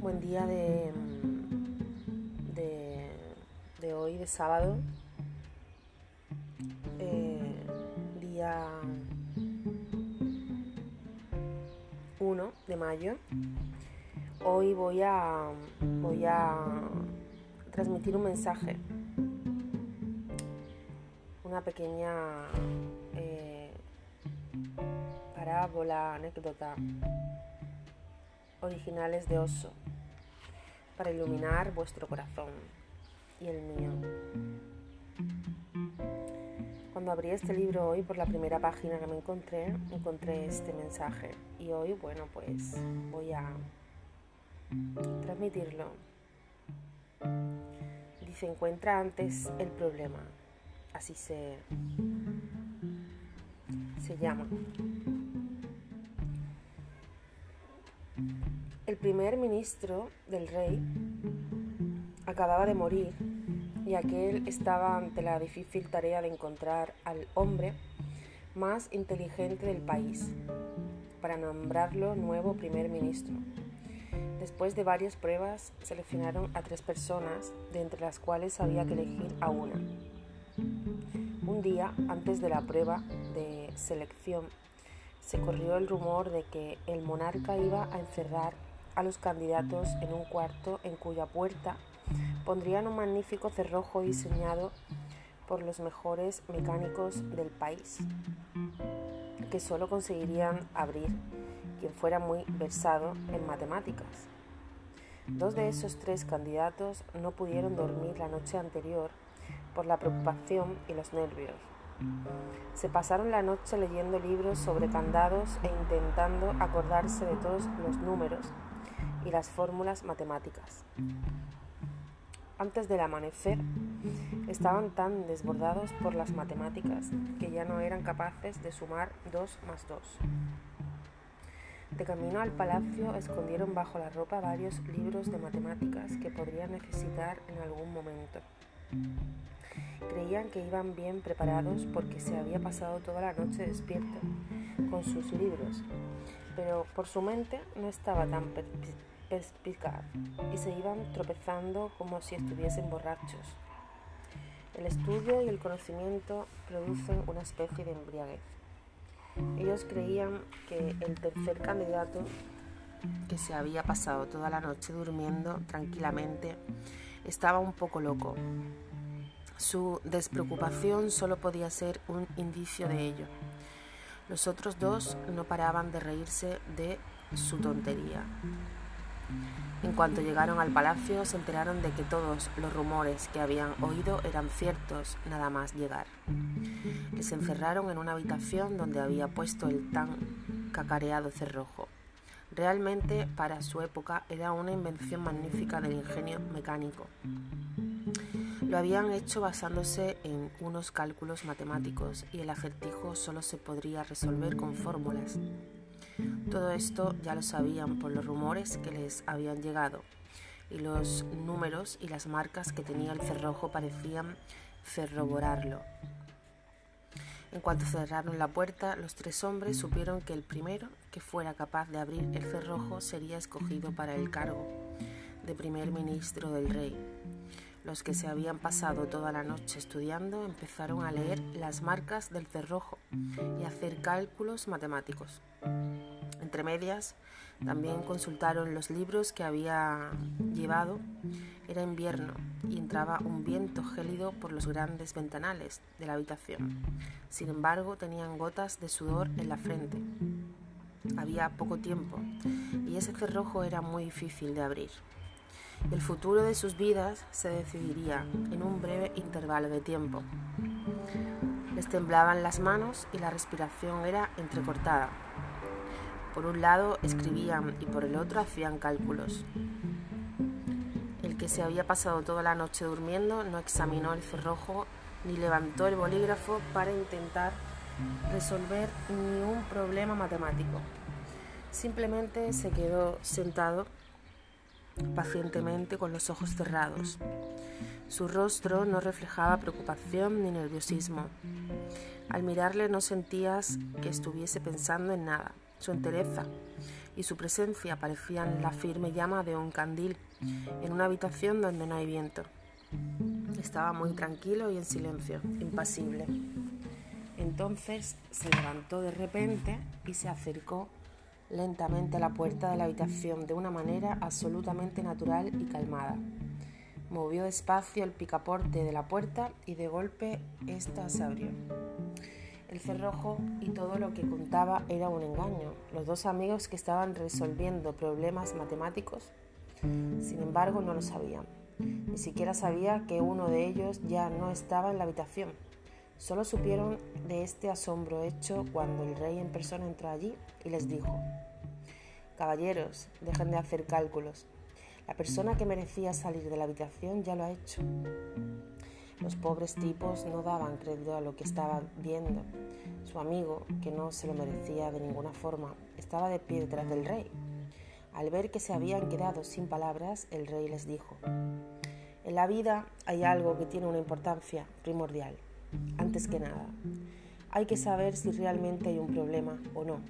buen día de, de, hoy, de sábado, eh, día 1 de mayo. Hoy voy a, voy a transmitir un mensaje, una pequeña eh, parábola, anécdota. Originales de oso para iluminar vuestro corazón y el mío. Cuando abrí este libro hoy por la primera página que me encontré, encontré este mensaje y hoy, bueno, pues voy a transmitirlo. Dice, encuentra antes el problema. Así se, se llama. El primer ministro del rey acababa de morir y aquel estaba ante la difícil tarea de encontrar al hombre más inteligente del país para nombrarlo nuevo primer ministro. Después de varias pruebas, seleccionaron a tres personas, de entre las cuales había que elegir a una. Un día antes de la prueba de selección, se corrió el rumor de que el monarca iba a encerrar a los candidatos en un cuarto en cuya puerta pondrían un magnífico cerrojo diseñado por los mejores mecánicos del país, que solo conseguirían abrir quien fuera muy versado en matemáticas. Dos de esos tres candidatos no pudieron dormir la noche anterior por la preocupación y los nervios. Se pasaron la noche leyendo libros sobre candados e intentando acordarse de todos los números y las fórmulas matemáticas. Antes del amanecer, estaban tan desbordados por las matemáticas que ya no eran capaces de sumar dos más dos. De camino al palacio escondieron bajo la ropa varios libros de matemáticas que podrían necesitar en algún momento. Creían que iban bien preparados porque se había pasado toda la noche despierto con sus libros, pero por su mente no estaba tan perspicaz y se iban tropezando como si estuviesen borrachos. El estudio y el conocimiento producen una especie de embriaguez. Ellos creían que el tercer candidato, que se había pasado toda la noche durmiendo tranquilamente, estaba un poco loco. Su despreocupación solo podía ser un indicio de ello. Los otros dos no paraban de reírse de su tontería. En cuanto llegaron al palacio se enteraron de que todos los rumores que habían oído eran ciertos nada más llegar. Les encerraron en una habitación donde había puesto el tan cacareado cerrojo. Realmente para su época era una invención magnífica del ingenio mecánico. Lo habían hecho basándose en unos cálculos matemáticos y el acertijo solo se podría resolver con fórmulas. Todo esto ya lo sabían por los rumores que les habían llegado y los números y las marcas que tenía el cerrojo parecían cerroborarlo. En cuanto cerraron la puerta, los tres hombres supieron que el primero que fuera capaz de abrir el cerrojo sería escogido para el cargo de primer ministro del rey. Los que se habían pasado toda la noche estudiando empezaron a leer las marcas del cerrojo y a hacer cálculos matemáticos. Entre medias, también consultaron los libros que había llevado. Era invierno y entraba un viento gélido por los grandes ventanales de la habitación. Sin embargo, tenían gotas de sudor en la frente. Había poco tiempo y ese cerrojo era muy difícil de abrir. El futuro de sus vidas se decidiría en un breve intervalo de tiempo. Les temblaban las manos y la respiración era entrecortada. Por un lado escribían y por el otro hacían cálculos. El que se había pasado toda la noche durmiendo no examinó el cerrojo ni levantó el bolígrafo para intentar resolver ni un problema matemático. Simplemente se quedó sentado pacientemente con los ojos cerrados. Su rostro no reflejaba preocupación ni nerviosismo. Al mirarle no sentías que estuviese pensando en nada. Su entereza y su presencia parecía la firme llama de un candil en una habitación donde no hay viento. Estaba muy tranquilo y en silencio, impasible. Entonces se levantó de repente y se acercó lentamente la puerta de la habitación de una manera absolutamente natural y calmada. Movió despacio el picaporte de la puerta y de golpe ésta se abrió. El cerrojo y todo lo que contaba era un engaño. Los dos amigos que estaban resolviendo problemas matemáticos, sin embargo, no lo sabían. Ni siquiera sabía que uno de ellos ya no estaba en la habitación. Solo supieron de este asombro hecho cuando el rey en persona entró allí y les dijo, Caballeros, dejen de hacer cálculos. La persona que merecía salir de la habitación ya lo ha hecho. Los pobres tipos no daban crédito a lo que estaban viendo. Su amigo, que no se lo merecía de ninguna forma, estaba de pie detrás del rey. Al ver que se habían quedado sin palabras, el rey les dijo, En la vida hay algo que tiene una importancia primordial. Antes que nada, hay que saber si realmente hay un problema o no,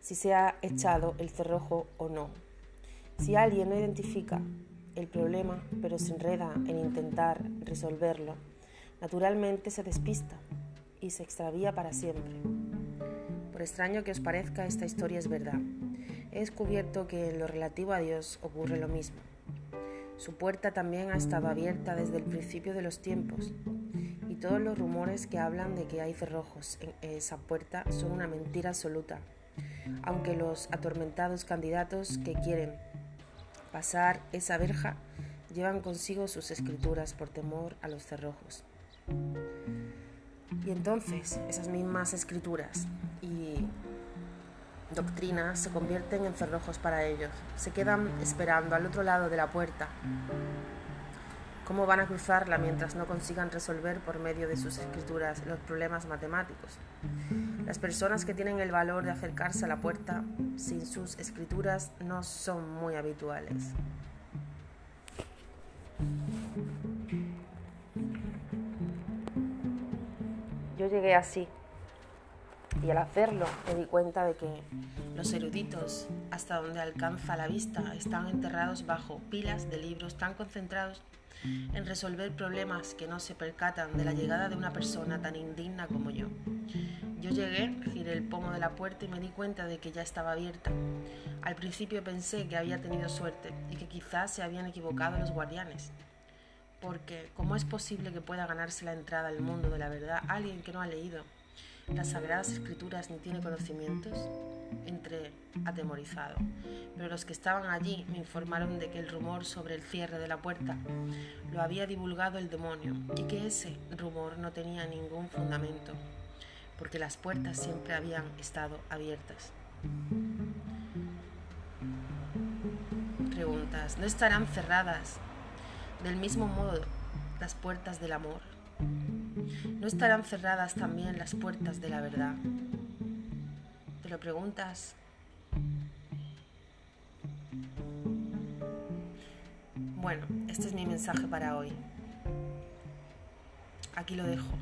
si se ha echado el cerrojo o no, si alguien no identifica el problema, pero se enreda en intentar resolverlo, naturalmente se despista y se extravía para siempre. Por extraño que os parezca, esta historia es verdad. He descubierto que en lo relativo a Dios ocurre lo mismo. Su puerta también ha estado abierta desde el principio de los tiempos todos los rumores que hablan de que hay cerrojos en esa puerta son una mentira absoluta, aunque los atormentados candidatos que quieren pasar esa verja, llevan consigo sus escrituras por temor a los cerrojos. Y entonces esas mismas escrituras y doctrinas se convierten en cerrojos para ellos. Se quedan esperando al otro lado de la puerta. ¿Cómo van a cruzarla mientras no consigan resolver por medio de sus escrituras los problemas matemáticos? Las personas que tienen el valor de acercarse a la puerta sin sus escrituras no son muy habituales. Yo llegué así y al hacerlo me di cuenta de que los eruditos, hasta donde alcanza la vista, están enterrados bajo pilas de libros tan concentrados en resolver problemas que no se percatan de la llegada de una persona tan indigna como yo. Yo llegué, giré el pomo de la puerta y me di cuenta de que ya estaba abierta. Al principio pensé que había tenido suerte y que quizás se habían equivocado los guardianes. Porque, ¿cómo es posible que pueda ganarse la entrada al mundo de la verdad alguien que no ha leído las sagradas escrituras ni tiene conocimientos? Entré atemorizado, pero los que estaban allí me informaron de que el rumor sobre el cierre de la puerta lo había divulgado el demonio y que ese rumor no tenía ningún fundamento porque las puertas siempre habían estado abiertas. Preguntas, ¿no estarán cerradas del mismo modo las puertas del amor? ¿No estarán cerradas también las puertas de la verdad? ¿Te lo preguntas? Bueno, este es mi mensaje para hoy. Aquí lo dejo.